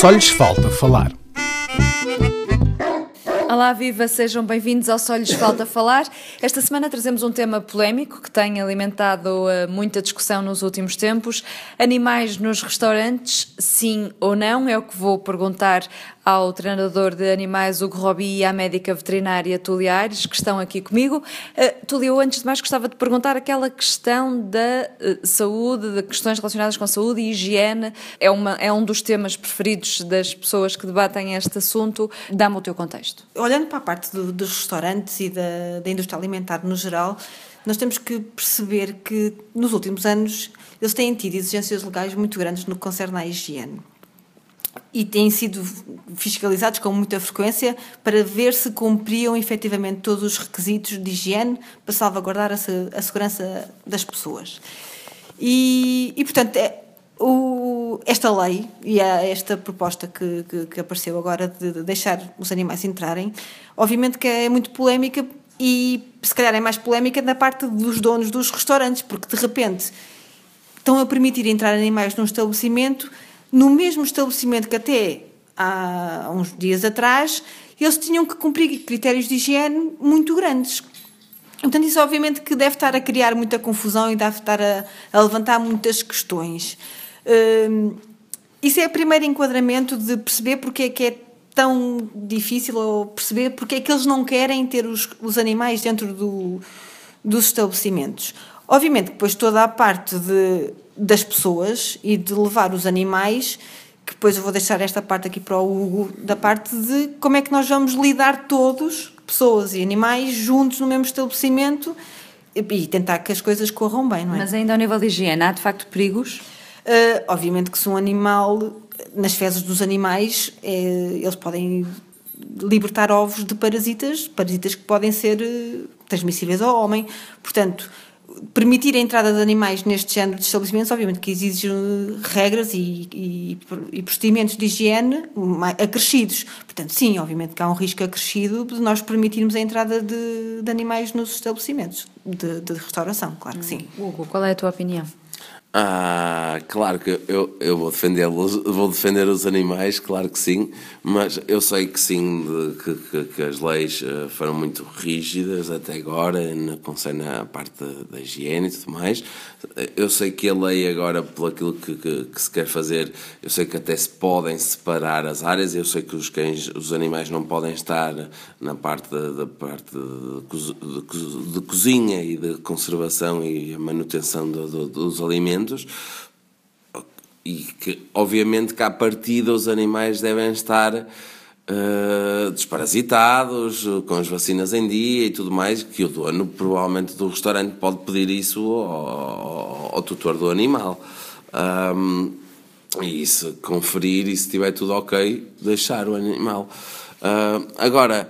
Só lhes falta falar. Olá, viva, sejam bem-vindos ao Só lhes falta falar. Esta semana trazemos um tema polémico que tem alimentado uh, muita discussão nos últimos tempos. Animais nos restaurantes, sim ou não? É o que vou perguntar ao treinador de animais Hugo Robi e à médica veterinária Tulia Aires, que estão aqui comigo. Uh, antes de mais gostava de perguntar aquela questão da uh, saúde, de questões relacionadas com saúde e higiene. É, uma, é um dos temas preferidos das pessoas que debatem este assunto. Dá-me o teu contexto olhando para a parte do, dos restaurantes e da, da indústria alimentar no geral, nós temos que perceber que nos últimos anos eles têm tido exigências legais muito grandes no que concerne à higiene. E têm sido fiscalizados com muita frequência para ver se cumpriam efetivamente todos os requisitos de higiene para salvaguardar a, a segurança das pessoas. E, e portanto, é, o, esta lei e esta proposta que, que, que, apareceu agora de deixar os animais entrarem, obviamente que é muito polémica e se calhar é mais polémica da parte dos donos dos restaurantes, porque de repente estão a permitir entrar animais num estabelecimento, no mesmo estabelecimento que até há uns dias atrás eles tinham que cumprir critérios de higiene muito grandes. Portanto, isso obviamente que deve estar a criar muita confusão e deve estar a, a levantar muitas questões. Uh, isso é o primeiro enquadramento de perceber porque é que é tão difícil ou perceber porque é que eles não querem ter os, os animais dentro do, dos estabelecimentos. Obviamente, depois toda a parte de, das pessoas e de levar os animais, que depois eu vou deixar esta parte aqui para o Hugo, da parte de como é que nós vamos lidar todos, pessoas e animais, juntos no mesmo estabelecimento e, tentar que as coisas corram bem, não é? Mas ainda ao nível de higiene, há de facto perigos? Uh, obviamente que se um animal, nas fezes dos animais, é, eles podem libertar ovos de parasitas, parasitas que podem ser uh, transmissíveis ao homem. Portanto, permitir a entrada de animais neste género de estabelecimentos, obviamente que exige regras e, e, e, procedimentos de higiene acrescidos. Portanto, sim, obviamente que há um risco acrescido de nós permitirmos a entrada de, de animais nos estabelecimentos de, de restauração, claro que sim. Hugo, qual é a tua opinião? Ah, claro que eu, eu vou defendê-los, vou defender os animais, claro que sim, mas eu sei que sim, que, que, que, as leis uh, foram muito rígidas até agora, na concerne parte da, da, higiene e tudo mais. Eu sei que a lei agora, por aquilo que, que, que, se quer fazer, eu sei que até se podem separar as áreas, eu sei que os cães, os animais não podem estar na parte da, da parte de, de, de, cozinha e de conservação e a manutenção do, do, dos alimentos alimentos e que obviamente que à partida os animais devem estar uh, desparasitados, com as vacinas em dia e tudo mais, que o dono provavelmente do restaurante pode pedir isso ao, ao tutor do animal. Um, e se conferir e se estiver tudo ok, deixar o animal. Uh, agora,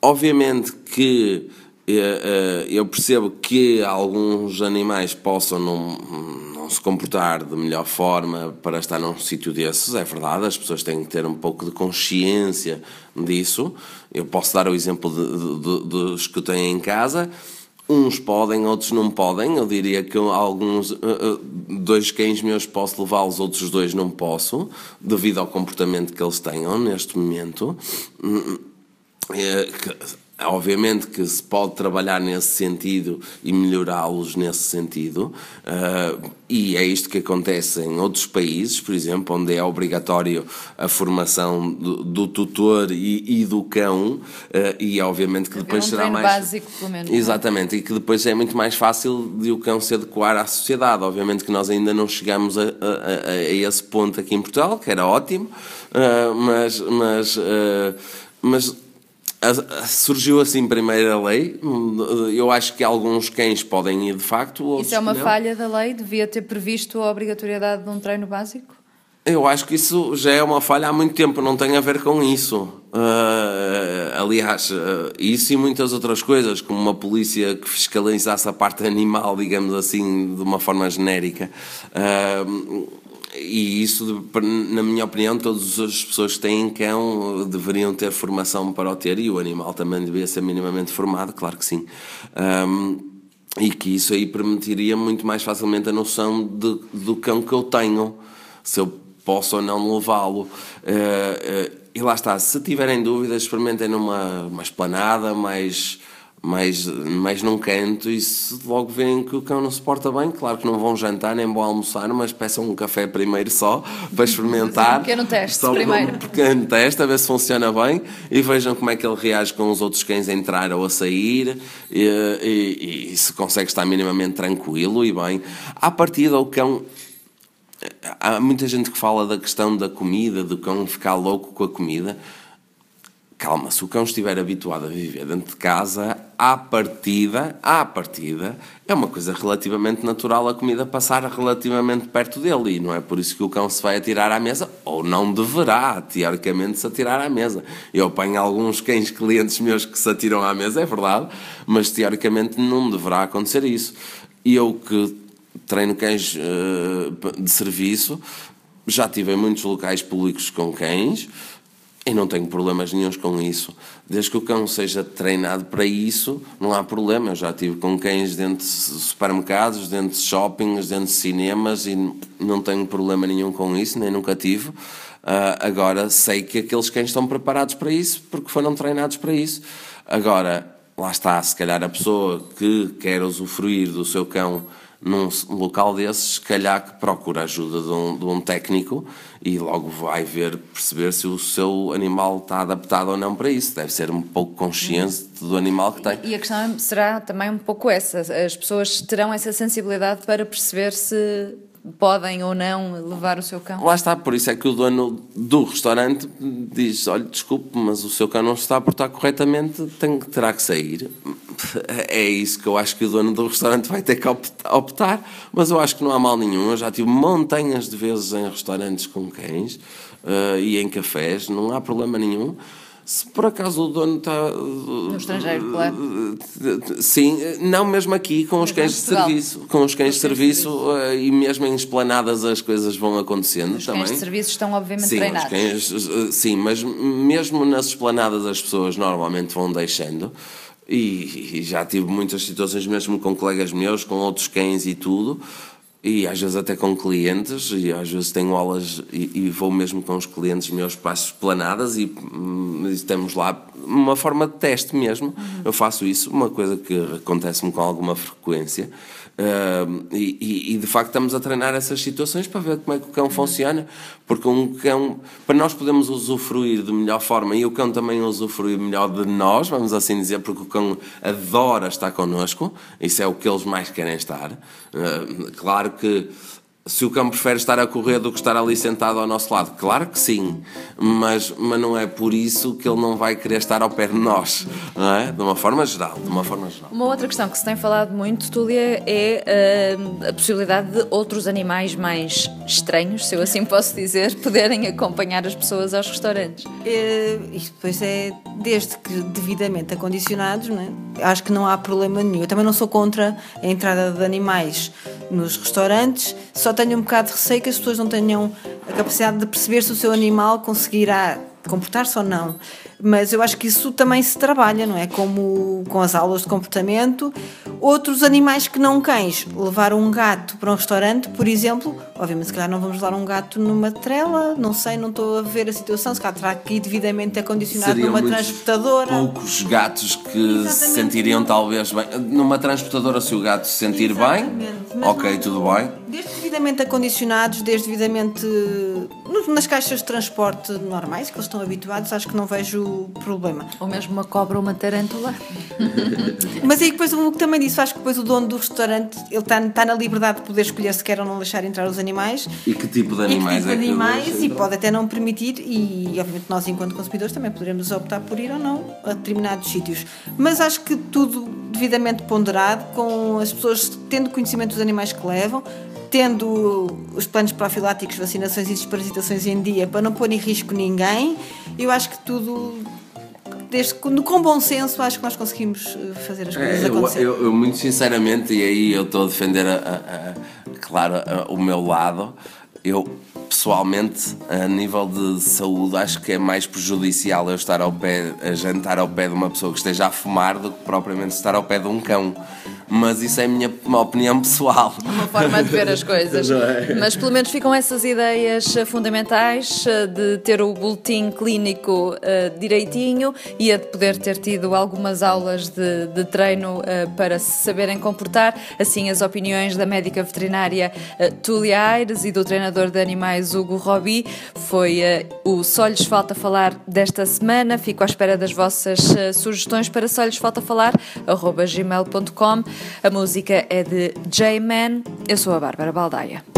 obviamente que eu percebo que alguns animais possam não, não, se comportar de melhor forma para estar num sítio desses, é verdade, as pessoas têm que ter um pouco de consciência disso. Eu posso dar o exemplo de, de, de, dos que eu tenho em casa. Uns podem, outros não podem. Eu diria que alguns, eh, eh, dois cães meus posso levá-los, outros dois não posso, devido ao comportamento que eles tenham neste momento. Obviamente que se pode trabalhar nesse sentido e melhorá-los nesse sentido, uh, e é isto que acontece em outros países, por exemplo, onde é obrigatório a formação do, do tutor e, e, do cão, uh, e obviamente que depois um será mais. básico, pelo menos. É? Exatamente, e que depois é muito mais fácil de o cão se adequar à sociedade. Obviamente que nós ainda não chegamos a, a, a esse ponto aqui em Portugal, que era ótimo, uh, mas. mas, mas Surgiu assim primeiro a lei. Eu acho que alguns cães podem ir de facto. Isso é uma falha da lei? Devia ter previsto a obrigatoriedade de um treino básico? Eu acho que isso já é uma falha há muito tempo, não tem a ver com isso. Uh, aliás, uh, isso e muitas outras coisas, como uma polícia que fiscalizasse a parte animal, digamos assim, de uma forma genérica. Uh, e isso, na minha opinião, todas as pessoas que têm cão deveriam ter formação para o ter e o animal também devia ser minimamente formado, claro que sim. Um, e que isso aí permitiria muito mais facilmente a noção de, do cão que eu tenho. Se eu posso ou não levá-lo. Uh, uh, e lá está, se tiverem dúvidas, experimentem numa uma esplanada mais mais, mais num canto e se logo veem que o cão não se porta bem, claro que não vão jantar nem vão almoçar, mas peçam um café primeiro só para experimentar. Um pequeno teste só primeiro. Um pequeno teste a ver se funciona bem e vejam como é que ele reage com os outros cães a entrar ou a sair e, e, e se consegue estar minimamente tranquilo e bem. À partida, o cão há muita gente que fala da questão da comida, do cão ficar louco com a comida calma, se o cão estiver habituado a viver dentro de casa, à partida, à partida, é uma coisa relativamente natural a comida passar relativamente perto dele e não é por isso que o cão se vai atirar à mesa, ou não deverá, teoricamente, se atirar à mesa. Eu apanho alguns cães clientes meus que se atiram à mesa, é verdade, mas teoricamente não deverá acontecer isso. E eu que treino cães uh, de serviço, já tive em muitos locais públicos com cães, e não tenho problemas nenhums com isso. Desde que o cão seja treinado para isso, não há problema. Eu já tive com cães dentro de supermercados, dentro de shoppings, dentro de cinemas e não tenho problema nenhum com isso, nem nunca tive. Uh, agora, sei que aqueles cães estão preparados para isso porque foram treinados para isso. Agora, lá está, se calhar a pessoa que quer usufruir do seu cão num local desses, se calhar que procura ajuda de um, de um, técnico e logo vai ver, perceber se o seu animal está adaptado ou não para isso. Deve ser um pouco consciente uhum. do animal que tem. E a questão será também um pouco essa: as pessoas terão essa sensibilidade para perceber se podem ou não levar o seu cão. Lá está, por isso é que o dono do restaurante diz: olha, desculpe, mas o seu cão não está a portar corretamente, tem, terá que sair. É isso que eu acho que o dono do restaurante vai ter que optar, mas eu acho que não há mal nenhum. Eu já tive montanhas de vezes em restaurantes com cães uh, e em cafés, não há problema nenhum. Se por acaso o dono está. No estrangeiro, claro. Sim, não mesmo aqui com os cães de serviço. Com os cães de serviço uh, e mesmo em esplanadas as coisas vão acontecendo os também. Os cães de serviço estão obviamente sim, treinados. Cães, uh, sim, mas mesmo nas esplanadas as pessoas normalmente vão deixando. E, e já tive muitas situações mesmo com colegas meus, com outros cães e tudo e às vezes até com clientes, e às vezes tenho aulas e, e vou mesmo com os clientes meus para as planadas e, hum, e estamos lá, uma forma de teste mesmo. Uhum. Eu faço isso, uma coisa que acontece-me com alguma frequência. Uh, e, e, de facto estamos a treinar essas situações para ver como é que o cão funciona, porque um cão, para nós podermos usufruir de melhor forma e o cão também usufruir melhor de nós, vamos assim dizer, porque o cão adora estar connosco, isso é o que eles mais querem estar. Uh, claro que se o cão prefere estar a correr do que estar ali sentado ao nosso lado, claro que sim, mas, mas não é por isso que ele não vai querer estar ao pé de nós, não é? De uma forma geral, de uma forma geral. Uma outra questão que se tem falado muito, Túlia, é uh, a possibilidade de outros animais mais estranhos, se eu assim posso dizer, poderem acompanhar as pessoas aos restaurantes. É, isto depois é desde que devidamente acondicionados, não é? acho que não há problema nenhum. Eu também não sou contra a entrada de animais nos restaurantes, só tenho um bocado de receio que as pessoas não tenham a capacidade de perceber se o seu animal conseguirá comportar-se ou não. Mas eu acho que isso também se trabalha, não é? Como com as aulas de comportamento. Outros animais que não cães, levar um gato para um restaurante, por exemplo, obviamente se calhar não vamos levar um gato numa trela, não sei, não estou a ver a situação, se calhar terá que ir devidamente acondicionado Seriam numa transportadora. poucos gatos que Exatamente. se sentiriam talvez bem. Numa transportadora, se o gato se sentir Exatamente. bem, Mas ok, não, tudo bem. Desde devidamente acondicionados, desde devidamente nas caixas de transporte normais, que eles estão habituados, acho que não vejo problema. Ou mesmo uma cobra ou uma tarântula. Mas aí depois o que também disse, acho que depois o dono do restaurante ele está, está na liberdade de poder escolher se quer ou não deixar entrar os animais. E que tipo de animais e que tipo é de animais, e pode até não permitir, e obviamente nós enquanto consumidores também poderemos optar por ir ou não a determinados sítios. Mas acho que tudo devidamente ponderado, com as pessoas tendo conhecimento dos animais que levam, tendo os planos profiláticos, vacinações e desparasitações em dia para não pôr em risco ninguém, eu acho que tudo desde com bom senso acho que nós conseguimos eh, fazer as coisas é, acontecer. Eu, eu, muito sinceramente, e aí eu estou a defender, a, a, a, claro, o meu lado, eu pessoalmente, a nível de saúde, acho que é mais prejudicial eu estar ao pé, a jantar ao pé de uma pessoa que esteja a fumar do que propriamente estar ao pé de um cão mas isso é a minha opinião pessoal. Uma forma de ver as coisas. É? Mas pelo menos ficam essas ideias eh, fundamentais eh, de ter o boletim clínico uh, direitinho e a de poder ter tido algumas aulas de, de treino para se saberem comportar. Assim, as opiniões da médica veterinária Tulia Aires e do treinador de animais Hugo Robi foi o Só lhes falta falar desta semana. Fico à espera das vossas sugestões para só lhes falta falar, gmail.com. A música é de J-Man. Eu sou a Bárbara Baldaia.